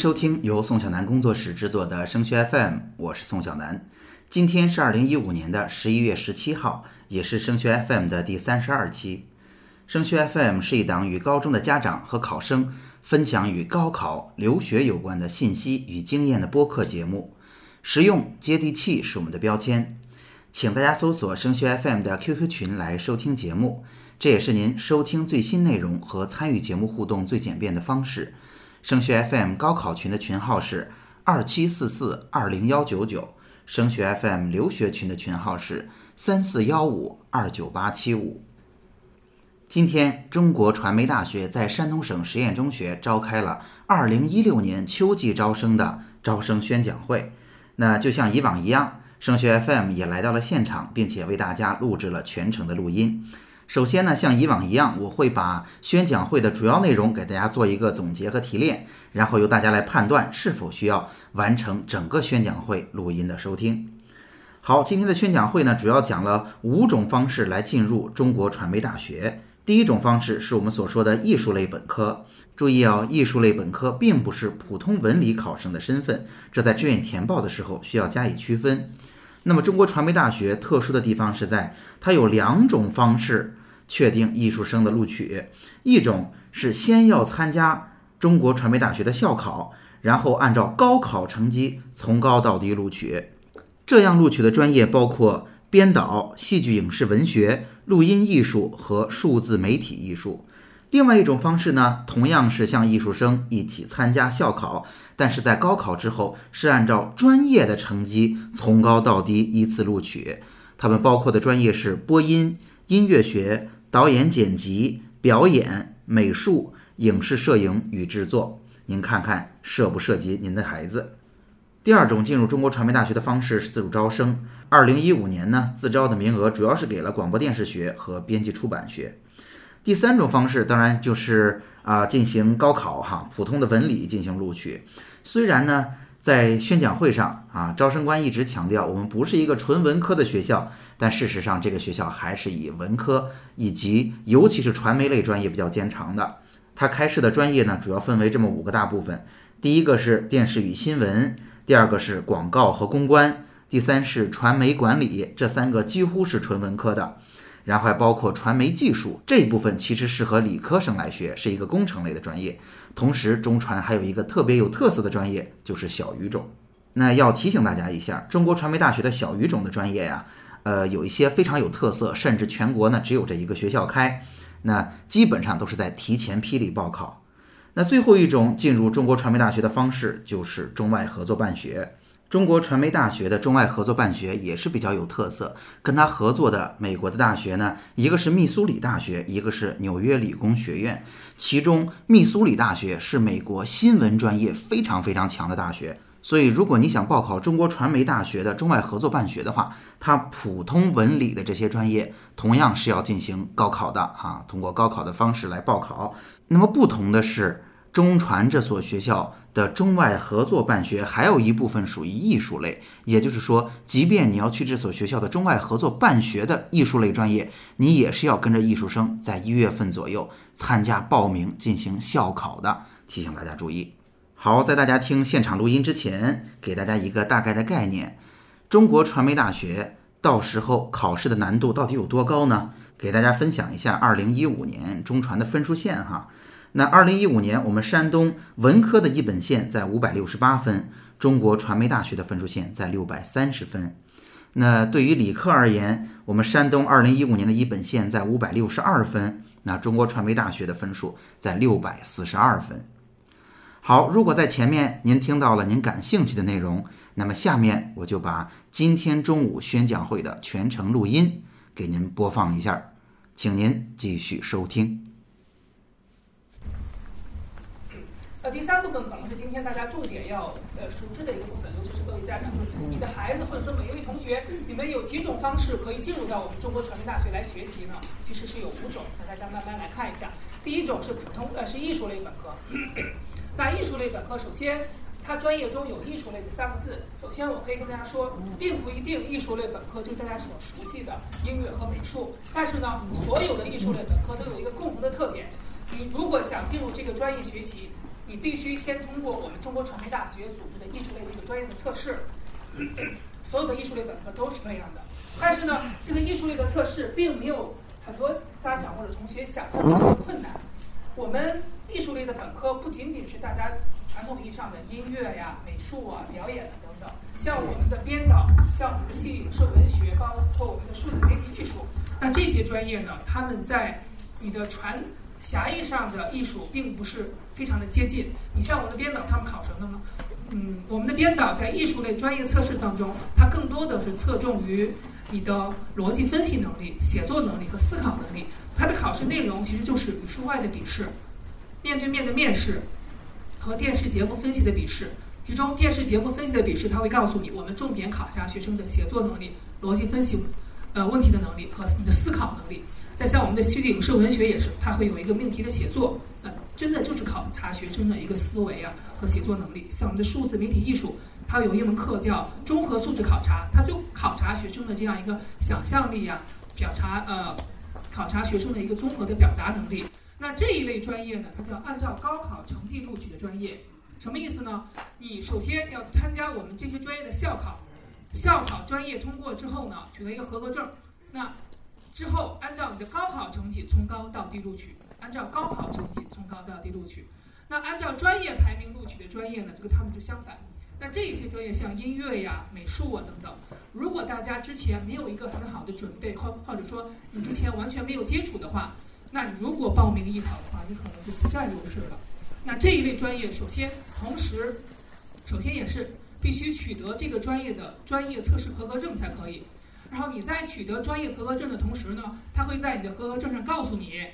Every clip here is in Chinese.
收听由宋小南工作室制作的升学 FM，我是宋小南。今天是二零一五年的十一月十七号，也是升学 FM 的第三十二期。升学 FM 是一档与高中的家长和考生分享与高考、留学有关的信息与经验的播客节目，实用接地气是我们的标签。请大家搜索升学 FM 的 QQ 群来收听节目，这也是您收听最新内容和参与节目互动最简便的方式。升学 FM 高考群的群号是二七四四二零幺九九，升学 FM 留学群的群号是三四幺五二九八七五。今天，中国传媒大学在山东省实验中学召开了二零一六年秋季招生的招生宣讲会。那就像以往一样，升学 FM 也来到了现场，并且为大家录制了全程的录音。首先呢，像以往一样，我会把宣讲会的主要内容给大家做一个总结和提炼，然后由大家来判断是否需要完成整个宣讲会录音的收听。好，今天的宣讲会呢，主要讲了五种方式来进入中国传媒大学。第一种方式是我们所说的艺术类本科。注意啊，艺术类本科并不是普通文理考生的身份，这在志愿填报的时候需要加以区分。那么，中国传媒大学特殊的地方是在它有两种方式确定艺术生的录取，一种是先要参加中国传媒大学的校考，然后按照高考成绩从高到低录取。这样录取的专业包括。编导、戏剧影视文学、录音艺术和数字媒体艺术。另外一种方式呢，同样是向艺术生一起参加校考，但是在高考之后是按照专业的成绩从高到低依次录取。他们包括的专业是播音、音乐学、导演剪辑、表演、美术、影视摄影与制作。您看看涉不涉及您的孩子？第二种进入中国传媒大学的方式是自主招生。二零一五年呢，自招的名额主要是给了广播电视学和编辑出版学。第三种方式当然就是啊进行高考哈，普通的文理进行录取。虽然呢，在宣讲会上啊，招生官一直强调我们不是一个纯文科的学校，但事实上这个学校还是以文科以及尤其是传媒类专业比较见长的。它开设的专业呢，主要分为这么五个大部分：第一个是电视与新闻。第二个是广告和公关，第三是传媒管理，这三个几乎是纯文科的，然后还包括传媒技术这一部分，其实适合理科生来学，是一个工程类的专业。同时，中传还有一个特别有特色的专业，就是小语种。那要提醒大家一下，中国传媒大学的小语种的专业呀，呃，有一些非常有特色，甚至全国呢只有这一个学校开，那基本上都是在提前批里报考。那最后一种进入中国传媒大学的方式就是中外合作办学。中国传媒大学的中外合作办学也是比较有特色，跟他合作的美国的大学呢，一个是密苏里大学，一个是纽约理工学院。其中密苏里大学是美国新闻专业非常非常强的大学。所以，如果你想报考中国传媒大学的中外合作办学的话，它普通文理的这些专业同样是要进行高考的哈，通过高考的方式来报考。那么不同的是，中传这所学校的中外合作办学还有一部分属于艺术类，也就是说，即便你要去这所学校的中外合作办学的艺术类专业，你也是要跟着艺术生在一月份左右参加报名进行校考的。提醒大家注意。好，在大家听现场录音之前，给大家一个大概的概念：中国传媒大学到时候考试的难度到底有多高呢？给大家分享一下二零一五年中传的分数线哈。那二零一五年我们山东文科的一本线在五百六十八分，中国传媒大学的分数线在六百三十分。那对于理科而言，我们山东二零一五年的一本线在五百六十二分，那中国传媒大学的分数在六百四十二分。好，如果在前面您听到了您感兴趣的内容，那么下面我就把今天中午宣讲会的全程录音给您播放一下，请您继续收听。呃，第三部分可能是今天大家重点要呃熟知的一个部分，尤其是各位家长，你的孩子或者说每一位同学，你们有几种方式可以进入到我们中国传媒大学来学习呢？其实是有五种，那大家慢慢来看一下。第一种是普通呃是艺术类本科。那艺术类本科，首先它专业中有“艺术类”这三个字。首先，我可以跟大家说，并不一定艺术类本科就是大家所熟悉的音乐和美术。但是呢，所有的艺术类本科都有一个共同的特点：你如果想进入这个专业学习，你必须先通过我们中国传媒大学组织的艺术类的一个专业的测试。所有的艺术类本科都是这样的，但是呢，这个艺术类的测试并没有很多大家掌握的同学想象中的困难。我们艺术类的本科不仅仅是大家传统意义上的音乐呀、美术啊、表演啊等等，像我们的编导、像我们的戏剧影视文学，包括我们的数字媒体艺术，那这些专业呢，他们在你的传狭义上的艺术并不是非常的接近。你像我们的编导，他们考什么呢？嗯，我们的编导在艺术类专业测试当中，它更多的是侧重于你的逻辑分析能力、写作能力和思考能力。它的考试内容其实就是语数外的笔试、面对面的面试和电视节目分析的笔试。其中电视节目分析的笔试，它会告诉你我们重点考察学生的写作能力、逻辑分析呃问题的能力和你的思考能力。再像我们的戏剧影视文学也是，它会有一个命题的写作，呃，真的就是考察学生的一个思维啊和写作能力。像我们的数字媒体艺术，它有一门课叫综合素质考察，它就考察学生的这样一个想象力啊，表察呃，考察学生的一个综合的表达能力。那这一类专业呢，它叫按照高考成绩录取的专业，什么意思呢？你首先要参加我们这些专业的校考，校考专业通过之后呢，取得一个合格证，那。之后，按照你的高考成绩从高到低录取，按照高考成绩从高到低录取。那按照专业排名录取的专业呢？这个他们就相反。那这一些专业像音乐呀、美术啊等等，如果大家之前没有一个很好的准备，或或者说你之前完全没有接触的话，那你如果报名艺考的话，你可能就不占优势了。那这一类专业，首先同时，首先也是必须取得这个专业的专业测试合格证才可以。然后你在取得专业合格证的同时呢，他会在你的合格证上告诉你，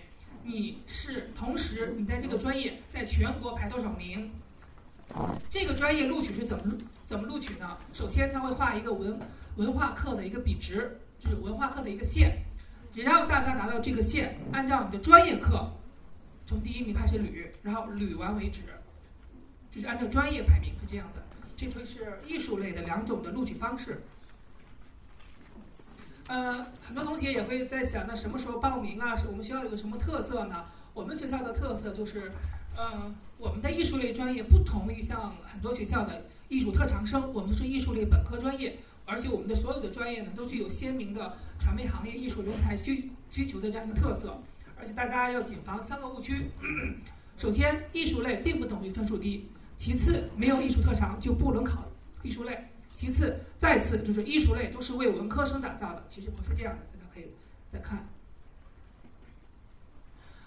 你是同时你在这个专业在全国排多少名。这个专业录取是怎么怎么录取呢？首先他会画一个文文化课的一个比值，就是文化课的一个线，只要大家拿到这个线，按照你的专业课从第一名开始捋，然后捋完为止，就是按照专业排名是这样的。这会是艺术类的两种的录取方式。呃，很多同学也会在想，那什么时候报名啊？是我们学校有个什么特色呢？我们学校的特色就是，呃，我们的艺术类专业不同于像很多学校的艺术特长生，我们是艺术类本科专业，而且我们的所有的专业呢，都具有鲜明的传媒行业艺术人才需需求的这样一个特色。而且大家要谨防三个误区：首先，艺术类并不等于分数低；其次，没有艺术特长就不能考艺术类。其次，再次就是艺术类都是为文科生打造的，其实不是这样的。大家可以再看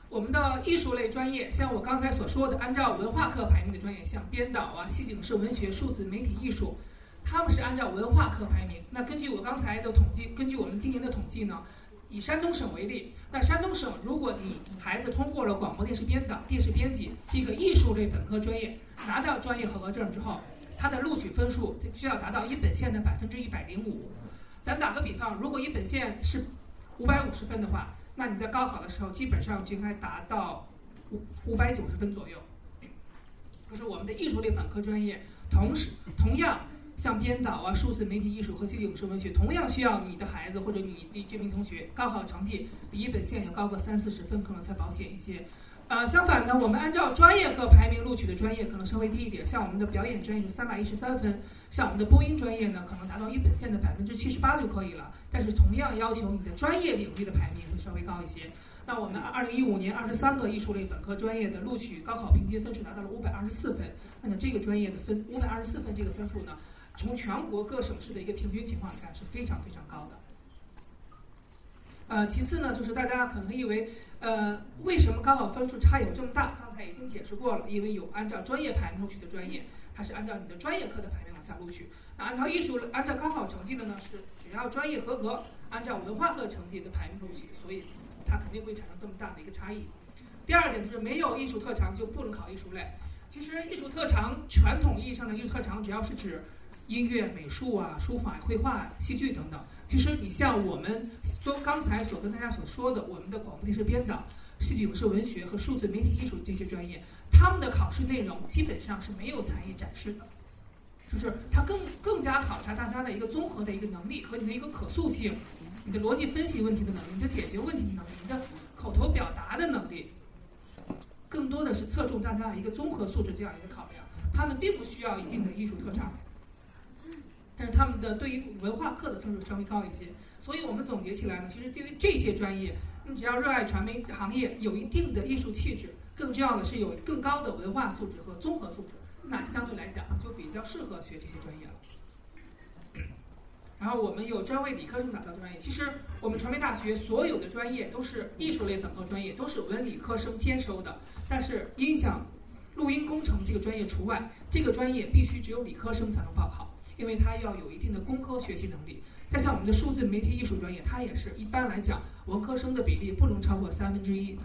我们的艺术类专业，像我刚才所说的，按照文化课排名的专业，像编导啊、戏剧影视文学、数字媒体艺术，他们是按照文化课排名。那根据我刚才的统计，根据我们今年的统计呢，以山东省为例，那山东省如果你孩子通过了广播电视编导、电视编辑这个艺术类本科专业，拿到专业合格证之后。它的录取分数需要达到一本线的百分之一百零五。咱打个比方，如果一本线是五百五十分的话，那你在高考的时候基本上就应该达到五五百九十分左右。就是我们的艺术类本科专业，同时同样像编导啊、数字媒体艺术和戏剧影视文学，同样需要你的孩子或者你的这名同学高考成绩比一本线要高个三四十分，可能才保险一些。呃，相反呢，我们按照专业课排名录取的专业可能稍微低一点，像我们的表演专业是三百一十三分，像我们的播音专业呢，可能达到一本线的百分之七十八就可以了。但是同样要求你的专业领域的排名会稍微高一些。那我们二零一五年二十三个艺术类本科专业的录取高考平均分数达到了五百二十四分，那么这个专业的分五百二十四分这个分数呢，从全国各省市的一个平均情况看是非常非常高的。呃，其次呢，就是大家可能以为。呃，为什么高考分数差有这么大？刚才已经解释过了，因为有按照专业排名录取的专业，它是按照你的专业课的排名往下录取；那按照艺术、按照高考成绩的呢，是只要专业合格，按照文化课成绩的排名录取，所以它肯定会产生这么大的一个差异。第二点就是没有艺术特长就不能考艺术类。其实艺术特长，传统意义上的艺术特长，只要是指音乐、美术啊、书法、绘画、戏剧等等。其实你像我们说刚才所跟大家所说的，我们的广播电视编导、戏剧影视文学和数字媒体艺术这些专业，他们的考试内容基本上是没有才艺展示的，就是它更更加考察大家的一个综合的一个能力和你的一个可塑性，你的逻辑分析问题的能力，你的解决问题的能力，你的口头表达的能力。更多的是侧重大家的一个综合素质这样一个考量。他们并不需要一定的艺术特长，但是他们的对于文化课的分数稍微高一些。所以我们总结起来呢，其实对于这些专业，你只要热爱传媒行业，有一定的艺术气质，更重要的是有更高的文化素质和综合素质，那相对来讲就比较适合学这些专业了。然后我们有专为理科生打造专业。其实我们传媒大学所有的专业都是艺术类本科专业，都是文理科生兼收的。但是音响、录音工程这个专业除外，这个专业必须只有理科生才能报考，因为它要有一定的工科学习能力。再像我们的数字媒体艺术专业，它也是一般来讲文科生的比例不能超过三分之一，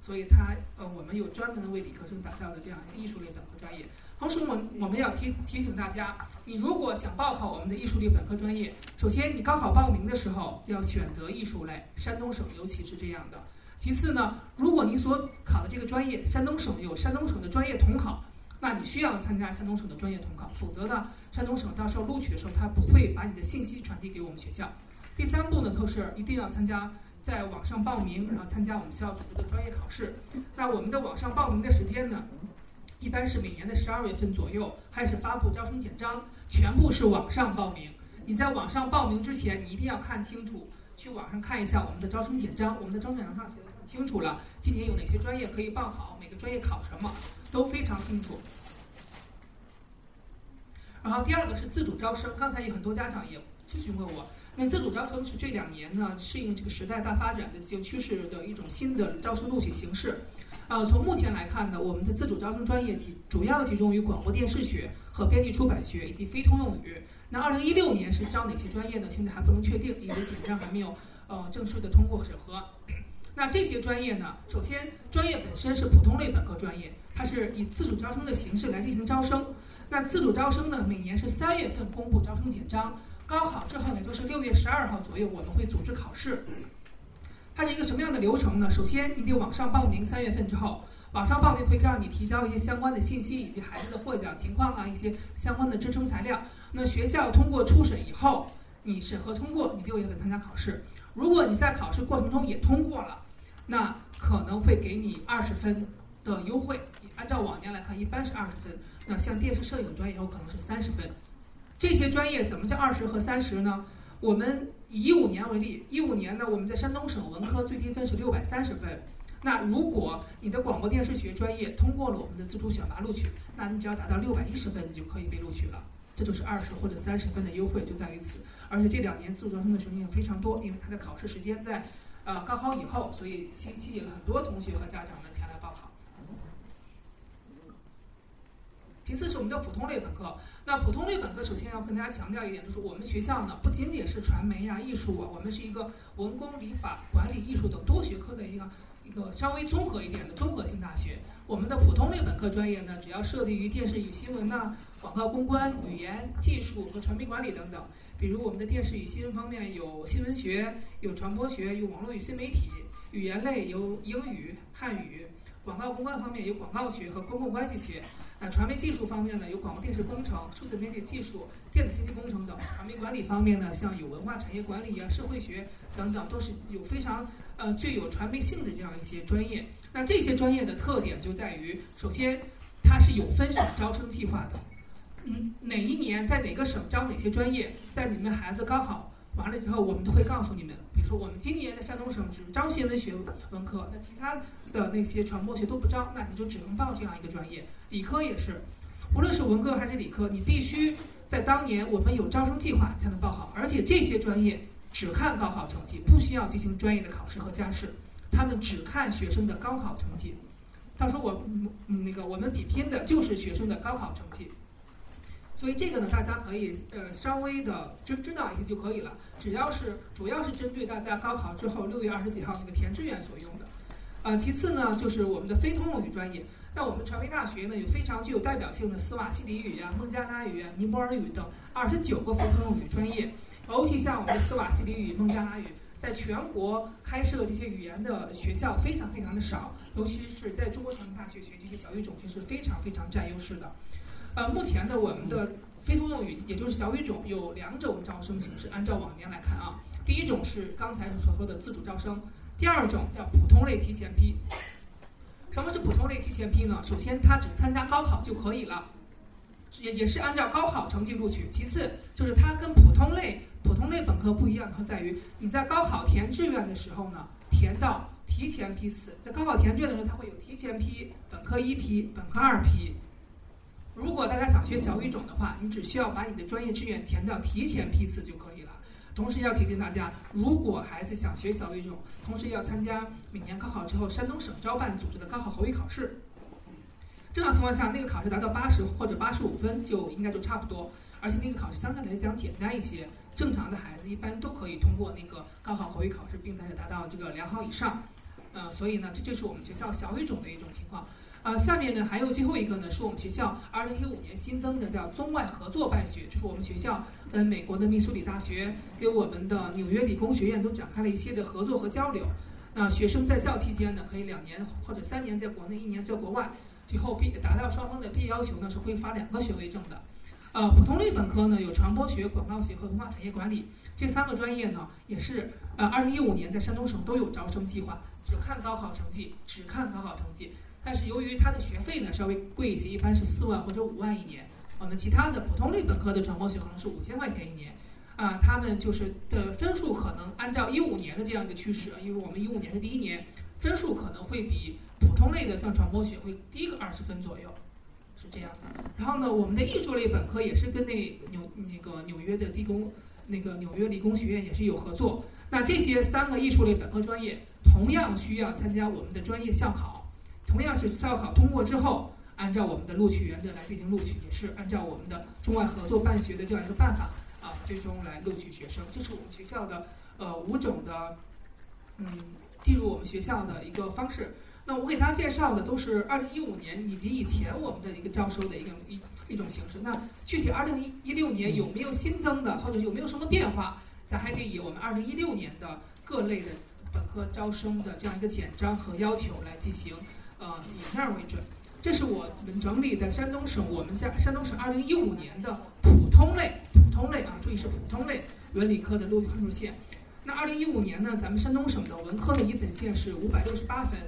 所以它呃我们有专门为理科生打造的这样艺术类本科专业。同时，我我们要提提醒大家，你如果想报考我们的艺术类本科专业，首先你高考报名的时候要选择艺术类，山东省尤其是这样的。其次呢，如果你所考的这个专业，山东省有山东省的专业统考，那你需要参加山东省的专业统考，否则呢，山东省到时候录取的时候，他不会把你的信息传递给我们学校。第三步呢，就是一定要参加在网上报名，然后参加我们学校组织的专业考试。那我们的网上报名的时间呢？一般是每年的十二月份左右开始发布招生简章，全部是网上报名。你在网上报名之前，你一定要看清楚，去网上看一下我们的招生简章。我们的招生简章上写的很清楚了，今年有哪些专业可以报考，每个专业考什么，都非常清楚。然后第二个是自主招生，刚才有很多家长也咨询过我，那自主招生是这两年呢适应这个时代大发展的自由趋势的一种新的招生录取形式。呃，从目前来看呢，我们的自主招生专业集主要集中于广播电视学和编辑出版学以及非通用语。那二零一六年是招哪些专业呢？现在还不能确定，因为简章还没有呃正式的通过审核。那这些专业呢，首先专业本身是普通类本科专业，它是以自主招生的形式来进行招生。那自主招生呢，每年是三月份公布招生简章，高考之后也就是六月十二号左右，我们会组织考试。它是一个什么样的流程呢？首先，你得网上报名，三月份之后，网上报名会让你提交一些相关的信息，以及孩子的获奖情况啊，一些相关的支撑材料。那学校通过初审以后，你审核通过，你六月份参加考试。如果你在考试过程中也通过了，那可能会给你二十分的优惠。按照往年来看，一般是二十分。那像电视摄影专业有可能是三十分。这些专业怎么叫二十和三十呢？我们以一五年为例，一五年呢，我们在山东省文科最低分是六百三十分。那如果你的广播电视学专业通过了我们的自主选拔录取，那你只要达到六百一十分，你就可以被录取了。这就是二十或者三十分的优惠就在于此。而且这两年自主招生的学生非常多，因为它的考试时间在呃高考以后，所以吸吸引了很多同学和家长呢前来报考。其次是我们的普通类本科。那普通类本科首先要跟大家强调一点，就是我们学校呢不仅仅是传媒呀、艺术啊，我们是一个文工、理法、管理、艺术等多学科的一个一个稍微综合一点的综合性大学。我们的普通类本科专业呢，主要涉及于电视与新闻呐、广告公关、语言、技术和传媒管理等等。比如我们的电视与新闻方面有新闻学、有传播学、有网络与新媒体；语言类有英语、汉语；广告公关方面有广告学和公共关系学。那传媒技术方面呢，有广播电视工程、数字媒体技术、电子信息工程等；传媒管理方面呢，像有文化产业管理啊、社会学等等，都是有非常呃具有传媒性质这样一些专业。那这些专业的特点就在于，首先它是有分省招生计划的，嗯，哪一年在哪个省招哪些专业，在你们孩子高考。完了之后，我们都会告诉你们，比如说我们今年在山东省只招新闻学文科，那其他的那些传播学都不招，那你就只能报这样一个专业。理科也是，无论是文科还是理科，你必须在当年我们有招生计划才能报考，而且这些专业只看高考成绩，不需要进行专业的考试和加试，他们只看学生的高考成绩。到时候我嗯那个我们比拼的就是学生的高考成绩。所以这个呢，大家可以呃稍微的知知道一些就可以了。只要是主要是针对大家高考之后六月二十几号那个填志愿所用的。呃，其次呢，就是我们的非通用语专业。那我们传媒大学呢，有非常具有代表性的斯瓦西里语啊、孟加拉语啊、尼泊尔语等二十九个非通用语专业。尤其像我们的斯瓦西里语、孟加拉语，在全国开设这些语言的学校非常非常的少，尤其是在中国传媒大学学这些小语种，就是非常非常占优势的。呃，目前的，我们的非通用语，也就是小语种，有两种招生形式。按照往年来看啊，第一种是刚才所说的自主招生，第二种叫普通类提前批。什么是普通类提前批呢？首先，他只参加高考就可以了，也也是按照高考成绩录取。其次，就是它跟普通类普通类本科不一样，它在于你在高考填志愿的时候呢，填到提前批次。在高考填志愿的时候，它会有提前批、本科一批、本科二批。如果大家想学小语种的话，你只需要把你的专业志愿填到提前批次就可以了。同时要提醒大家，如果孩子想学小语种，同时要参加每年高考之后山东省招办组织的高考口语考试。正常情况下，那个考试达到八十或者八十五分就应该就差不多，而且那个考试相对来讲简单一些，正常的孩子一般都可以通过那个高考口语考试，并且达到这个良好以上。呃，所以呢，这就是我们学校小语种的一种情况。啊，下面呢还有最后一个呢，是我们学校二零一五年新增的叫中外合作办学，就是我们学校跟美国的密苏里大学、跟我们的纽约理工学院都展开了一些的合作和交流。那学生在校期间呢，可以两年或者三年在国内，一年在国外，最后毕达到双方的毕业要求呢，是会发两个学位证的。呃，普通类本科呢有传播学、广告学和文化产业管理这三个专业呢，也是呃二零一五年在山东省都有招生计划，只看高考成绩，只看高考成绩。但是由于它的学费呢稍微贵一些，一般是四万或者五万一年。我们其他的普通类本科的传播学可能是五千块钱一年，啊，他们就是的分数可能按照一五年的这样一个趋势，因为我们一五年是第一年，分数可能会比普通类的像传播学会低个二十分左右，是这样。然后呢，我们的艺术类本科也是跟那纽那个纽约的地工那个纽约理工学院也是有合作。那这些三个艺术类本科专业同样需要参加我们的专业校考。同样是校考通过之后，按照我们的录取原则来进行录取，也是按照我们的中外合作办学的这样一个办法啊，最终来录取学生。这是我们学校的呃五种的嗯进入我们学校的一个方式。那我给大家介绍的都是二零一五年以及以前我们的一个招收的一个一一种形式。那具体二零一一六年有没有新增的，或者有没有什么变化，咱还得以我们二零一六年的各类的本科招生的这样一个简章和要求来进行。呃，以那儿为准，这是我们整理的山东省我们在山东省二零一五年的普通类普通类啊，注意是普通类文理科的录取分数线。那二零一五年呢，咱们山东省的文科的一本线是五百六十八分，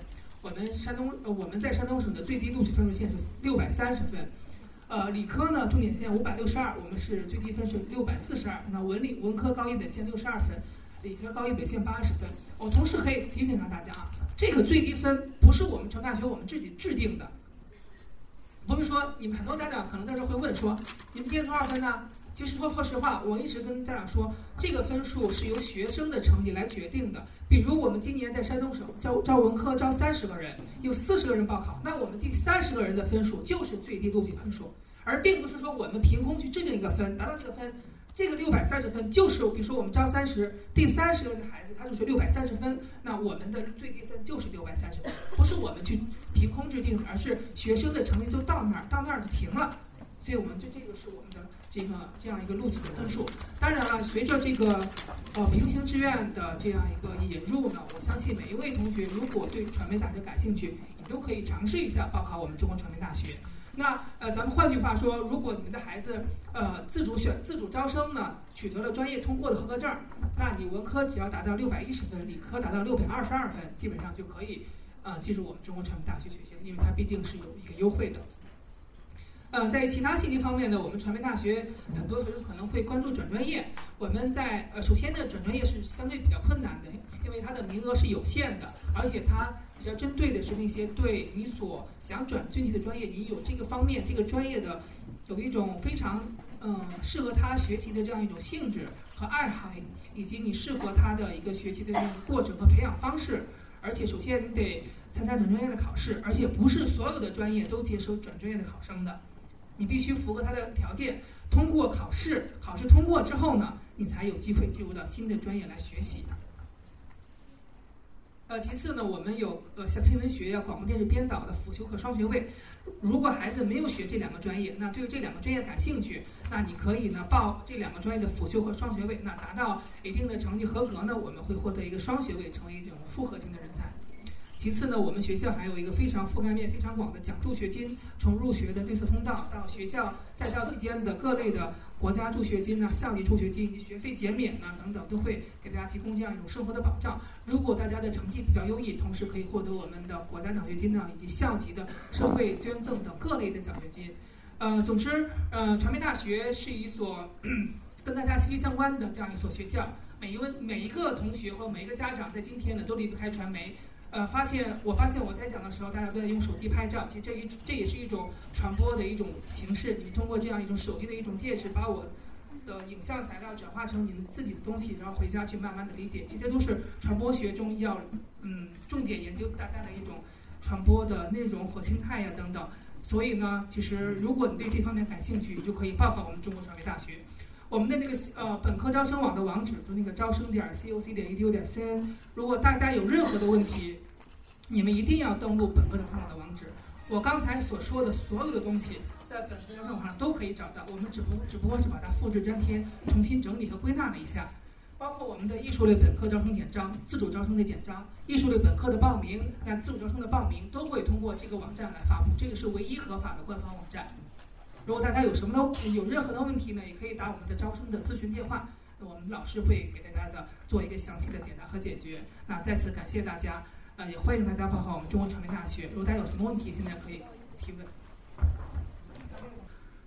我们山东呃我们在山东省的最低录取分数线是六百三十分。呃，理科呢重点线五百六十二，我们是最低分是六百四十二。那文理文科高一本线六十二分，理科高一本线八十分。我同时可以提醒一下大家啊。这个最低分不是我们成大学我们自己制定的，不是说你们很多家长可能到时候会问说，你们今年多少分呢？其实说说实话，我一直跟家长说，这个分数是由学生的成绩来决定的。比如我们今年在山东省招招文科招三十个人，有四十个人报考，那我们第三十个人的分数就是最低录取分数，而并不是说我们凭空去制定一个分，达到这个分。这个六百三十分就是，比如说我们招三十，第三十个孩子他就是六百三十分，那我们的最低分就是六百三十分，不是我们去凭空制定的，而是学生的成绩就到那儿，到那儿就停了。所以我们就这个是我们的这个这样一个录取的分数。当然了，随着这个呃平行志愿的这样一个引入呢，我相信每一位同学如果对传媒大学感兴趣，你都可以尝试一下报考我们中国传媒大学。那呃，咱们换句话说，如果你们的孩子呃自主选、自主招生呢，取得了专业通过的合格证，那你文科只要达到六百一十分，理科达到六百二十二分，基本上就可以呃进入我们中国传媒大学学习了，因为它毕竟是有一个优惠的。呃，在其他信息方面呢，我们传媒大学很多学生可能会关注转专业。我们在呃，首先呢，转专业是相对比较困难的，因为它的名额是有限的，而且它。比较针对的是那些对你所想转具体的专业，你有这个方面这个专业的有一种非常嗯适合他学习的这样一种性质和爱好，以及你适合他的一个学习的这种过程和培养方式。而且首先你得参加转专业的考试，而且不是所有的专业都接收转专业的考生的，你必须符合他的条件，通过考试，考试通过之后呢，你才有机会进入到新的专业来学习。呃，其次呢，我们有呃像天文学呀、广播电视编导的辅修课双学位。如果孩子没有学这两个专业，那对这两个专业感兴趣，那你可以呢报这两个专业的辅修和双学位。那达到一定的成绩合格呢，我们会获得一个双学位，成为一种复合型的人才。其次呢，我们学校还有一个非常覆盖面非常广的奖助学金，从入学的绿色通道到学校在校期间的各类的国家助学金呢、校级助学金以及学费减免呢等等，都会给大家提供这样一种生活的保障。如果大家的成绩比较优异，同时可以获得我们的国家奖学金呢，以及校级的社会捐赠等各类的奖学金。呃，总之，呃，传媒大学是一所跟大家息息相关的这样一所学校。每一位每一个同学和每一个家长在今天呢都离不开传媒。呃，发现我发现我在讲的时候，大家都在用手机拍照，其实这一这也是一种传播的一种形式。你们通过这样一种手机的一种介质，把我的影像材料转化成你们自己的东西，然后回家去慢慢的理解。其实这都是传播学中要嗯重点研究大家的一种传播的内容和心态呀等等。所以呢，其实如果你对这方面感兴趣，你就可以报考我们中国传媒大学。我们的那个呃本科招生网的网址就那个招生点 c o c 点 e d u 点 c n。如果大家有任何的问题，你们一定要登录本科招生网的网址。我刚才所说的所有的东西，在本科招生网上都可以找到。我们只不只不过是把它复制粘贴、重新整理和归纳了一下。包括我们的艺术类本科招生简章、自主招生的简章、艺术类本科的报名、那自主招生的报名都会通过这个网站来发布，这个是唯一合法的官方网站。如果大家有什么的有任何的问题呢，也可以打我们的招生的咨询电话，我们老师会给大家的做一个详细的解答和解决。那再次感谢大家，呃，也欢迎大家报考我们中国传媒大学。如果大家有什么问题，现在可以提问。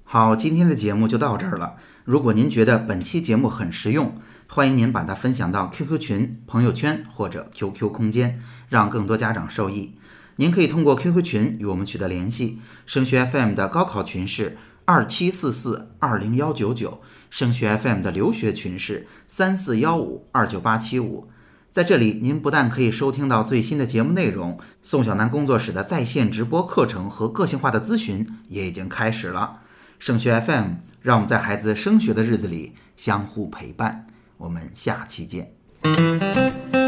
好，今天的节目就到这儿了。如果您觉得本期节目很实用，欢迎您把它分享到 QQ 群、朋友圈或者 QQ 空间，让更多家长受益。您可以通过 QQ 群与我们取得联系。升学 FM 的高考群是二七四四二零幺九九，升学 FM 的留学群是三四幺五二九八七五。在这里，您不但可以收听到最新的节目内容，宋小楠工作室的在线直播课程和个性化的咨询也已经开始了。升学 FM，让我们在孩子升学的日子里相互陪伴。我们下期见。